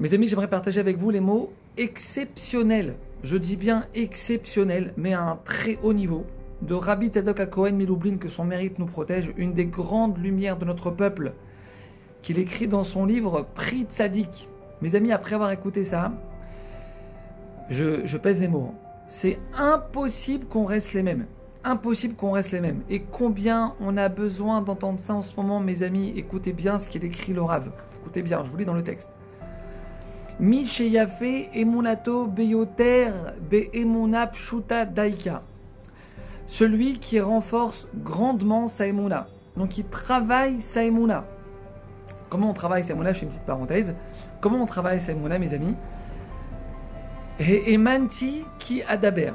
Mes amis, j'aimerais partager avec vous les mots exceptionnels. Je dis bien exceptionnels, mais à un très haut niveau. De Rabbi Tzadok Cohen Miloublin, que son mérite nous protège, une des grandes lumières de notre peuple, qu'il écrit dans son livre Prix Tzadik. Mes amis, après avoir écouté ça, je, pèse les mots. hein. C'est impossible qu'on reste les mêmes. Impossible qu'on reste les mêmes. Et combien on a besoin d'entendre ça en ce moment, mes amis? Écoutez bien ce qu'il écrit le. Écoutez bien, je vous lis dans le texte. Mi sheyafe emunato beyoter beemuna pshuta daika. Celui qui renforce grandement sa emuna. Donc il travaille sa emuna. Comment on travaille sa emuna Je fais une petite parenthèse. Comment on travaille sa emuna, mes amis? Et emanti qui adaber.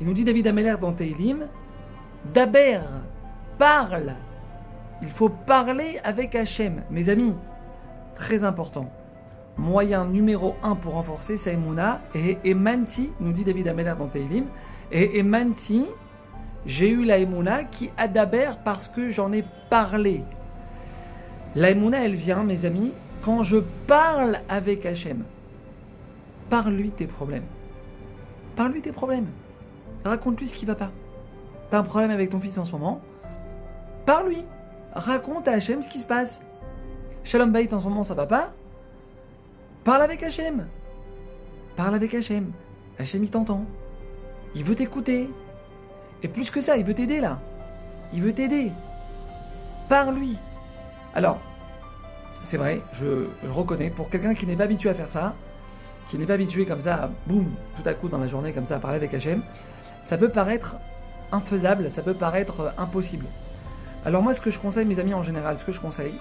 Il nous dit David Ameller dans Teilim, Daber, parle. Il faut parler avec Hachem. Mes amis, très important. Moyen numéro un pour renforcer sa emuna. Et emanti, nous dit David Ameller dans Teilim, et emanti, j'ai eu la emuna qui adaber parce que j'en ai parlé. La emuna, elle vient, mes amis, quand je parle avec Hachem. Parle-lui tes problèmes. Parle-lui tes problèmes. Raconte-lui ce qui va pas. T'as un problème avec ton fils en ce moment? Parle-lui. Raconte à Hachem ce qui se passe. Shalom Bait en ce moment ça va pas? Parle avec Hachem. Parle avec Hachem. Hachem il t'entend. Il veut t'écouter. Et plus que ça, il veut t'aider là. Il veut t'aider. Parle-lui. Alors, c'est vrai, je, je reconnais, pour quelqu'un qui n'est pas habitué à faire ça, qui n'est pas habitué comme ça, boum, tout à coup dans la journée comme ça à parler avec Hachem, ça peut paraître infaisable, ça peut paraître euh, impossible. Alors moi, ce que je conseille, mes amis, en général, ce que je conseille,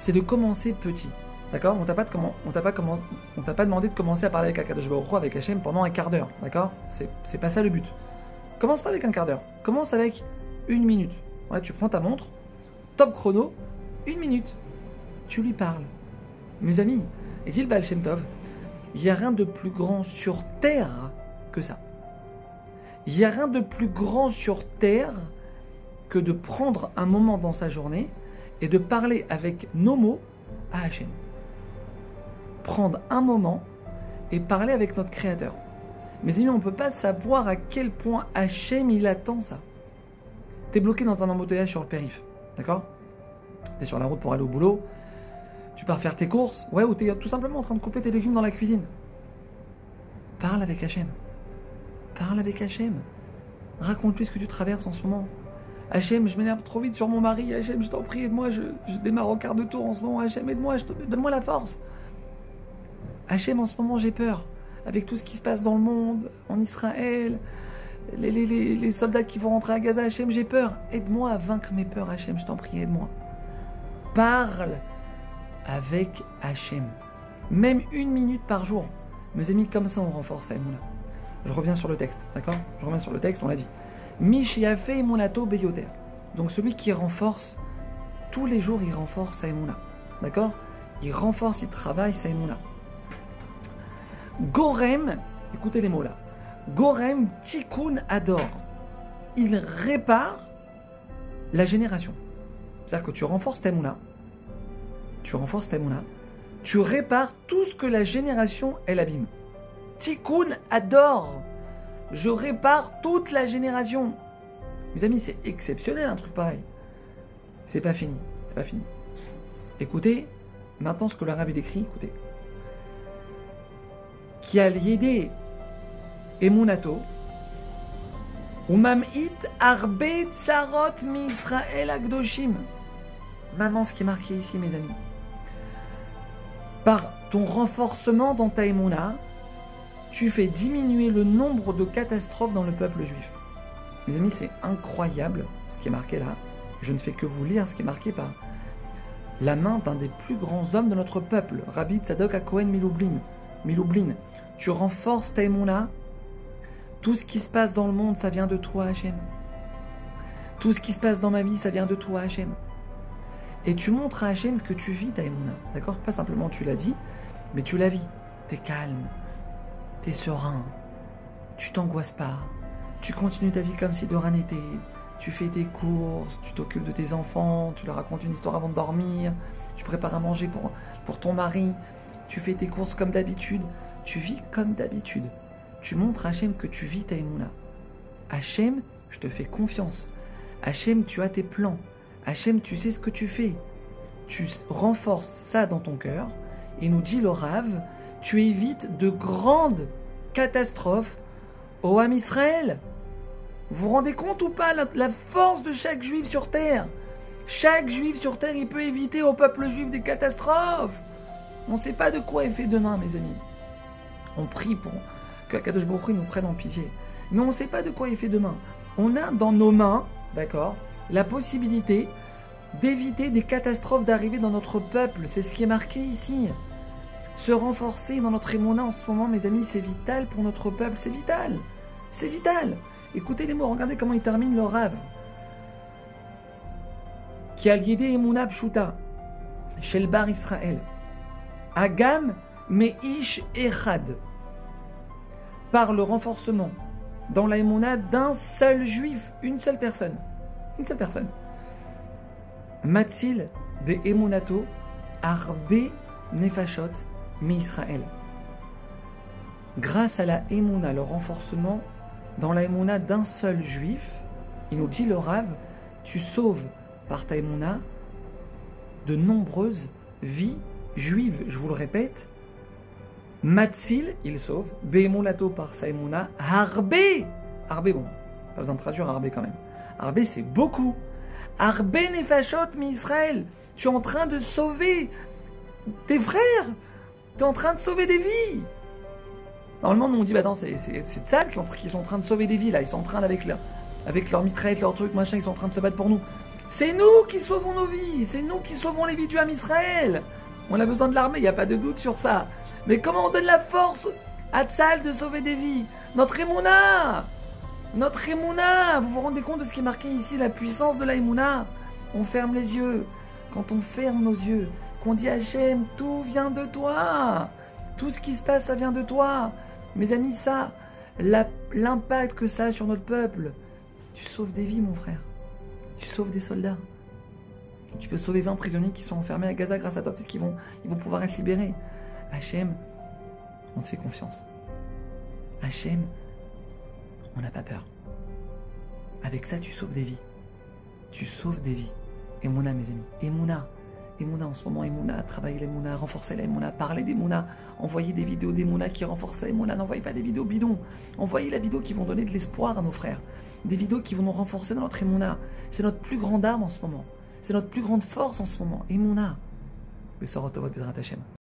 c'est de commencer petit. D'accord? On t'a pas, pas, demandé de commencer à parler avec Akadosh Baruch avec Hachem pendant un quart d'heure. D'accord? C'est, pas ça le but. Commence pas avec un quart d'heure. Commence avec une minute. Tu prends ta montre, top chrono, une minute. Tu lui parles. Mes amis, et dit le Tov, il n'y a rien de plus grand sur terre que ça. Il n'y a rien de plus grand sur terre que de prendre un moment dans sa journée et de parler avec nos mots à Hachem. Prendre un moment et parler avec notre Créateur. Mes amis, on ne peut pas savoir à quel point Hachem il attend ça. T'es bloqué dans un embouteillage sur le périph', d'accord? T'es sur la route pour aller au boulot, tu pars faire tes courses, ouais, ou t'es tout simplement en train de couper tes légumes dans la cuisine. Parle avec Hachem. Parle avec Hachem. Raconte-lui ce que tu traverses en ce moment. Hachem, je m'énerve trop vite sur mon mari. Hachem, je t'en prie, aide-moi. Je, démarre au quart de tour en ce moment. Hachem, aide-moi. Donne-moi la force. Hachem, en ce moment, j'ai peur. Avec tout ce qui se passe dans le monde, en Israël, les, les- les- soldats qui vont rentrer à Gaza. Hachem, j'ai peur. Aide-moi à vaincre mes peurs, Hachem. Je t'en prie, aide-moi. Parle avec Hachem. Même une minute par jour. Mes amis, comme ça, on renforce Aïmouna. Je reviens sur le texte, d'accord? Je reviens sur le texte, on l'a dit. Mishiafe Emunato Beyoter. Donc celui qui renforce, tous les jours, il renforce sa Emouna. D'accord? Il renforce, il travaille sa Emouna. Gorem, écoutez les mots là. Gorem Tikkun Ador. Il répare la génération. C'est-à-dire que tu renforces ta Emouna. Tu renforces ta Emouna. Tu répares tout ce que la génération, elle abîme. Tikkun Ador. Je répare toute la génération. Mes amis, c'est exceptionnel un truc pareil. C'est pas fini. C'est pas fini. Écoutez, maintenant ce que l'arabe il écrit, écoutez. Lié Emunato. Umamit arbe tsarot mi Israël agdoshim. Maman, ce qui est marqué ici, mes amis. Par ton renforcement dans ta Emouna, tu fais diminuer le nombre de catastrophes dans le peuple juif. Mes amis, c'est incroyable ce qui est marqué là. Je ne fais que vous lire ce qui est marqué par la main d'un des plus grands hommes de notre peuple, Rabbi Tzadok à Cohen Miloublin. Miloublin, tu renforces ta Emouna. Tout ce qui se passe dans le monde, ça vient de toi, Hachem. Tout ce qui se passe dans ma vie, ça vient de toi, Hachem. Et tu montres à Hachem que tu vis ta Emouna. D'accord? Pas simplement tu l'as dit, mais tu la vis. T'es calme, t'es serein, tu t'angoisses pas, tu continues ta vie comme si de rien n'était, tu fais tes courses, tu t'occupes de tes enfants, tu leur racontes une histoire avant de dormir, tu prépares à manger pour, pour ton mari, tu fais tes courses comme d'habitude, tu vis comme d'habitude. Tu montres à Hachem que tu vis ta Emouna. Hachem, je te fais confiance. Hachem, tu as tes plans. Hachem, tu sais ce que tu fais. Tu renforces ça dans ton cœur. Et nous dit le Rav, tu évites de grandes catastrophes au Ham Israël. Vous vous rendez compte ou pas la, la force de chaque juif sur terre? Chaque juif sur terre, il peut éviter au peuple juif des catastrophes. On ne sait pas de quoi est fait demain, mes amis. On prie pour que Akadosh Baruch nous prenne en pitié. Mais on ne sait pas de quoi est fait demain. On a dans nos mains, d'accord, la possibilité d'éviter des catastrophes d'arriver dans notre peuple. C'est ce qui est marqué ici. Se renforcer dans notre émona en ce moment, mes amis, c'est vital pour notre peuple. C'est vital. C'est vital. Écoutez les mots, regardez comment il termine le rave. Qui a lié Shelbar Israël. Agam Meish Echad. Par le renforcement dans la d'un seul juif, une seule personne. Une seule personne. Matzil Be Emunato Arbe Nefashot Mi Israël. Grâce à la Emouna, le renforcement dans la Emouna d'un seul juif, il nous dit le Rav, tu sauves par ta Emouna de nombreuses vies juives. Je vous le répète, Matzil, il sauve, Be'emunato par sa Emouna, Harbe, Harbe, bon, pas besoin de traduire Harbe quand même. Harbe, c'est beaucoup. Harbe Nefashot mi Israël, tu es en train de sauver tes frères, tu es en train de sauver des vies. Normalement, nous on dit, bah attends, c'est Tzal qui sont en train de sauver des vies là, ils sont en train avec leur, avec leur mitraillette, leur truc, machin, ils sont en train de se battre pour nous. C'est nous qui sauvons nos vies, c'est nous qui sauvons les vies du Ham Israël. On a besoin de l'armée, il n'y a pas de doute sur ça. Mais comment on donne la force à Tzal de sauver des vies? Notre Emouna Notre Emouna Vous vous rendez compte de ce qui est marqué ici, la puissance de la On ferme les yeux. Quand on ferme nos yeux, qu'on dit Hachem, tout vient de toi. Tout ce qui se passe, ça vient de toi. Mes amis, ça, l'impact que ça a sur notre peuple, tu sauves des vies, mon frère. Tu sauves des soldats. Tu peux sauver 20 prisonniers qui sont enfermés à Gaza grâce à toi. Peut-être qu'ils vont, ils vont pouvoir être libérés. Hachem, on te fait confiance. Hachem, on n'a pas peur. Avec ça, tu sauves des vies. Tu sauves des vies. Et Mouna, mes amis. Et Mouna. Emouna en ce moment, Emouna, travailler les Mouna, renforcer les Mouna, parler des Mouna, envoyer des vidéos des Mouna qui renforcent les Mouna, n'envoyez pas des vidéos bidons, envoyez la vidéo qui vont donner de l'espoir à nos frères, des vidéos qui vont nous renforcer dans notre Emouna. C'est notre plus grande arme en ce moment, c'est notre plus grande force en ce moment, Emouna. votre Bezrat Hashem.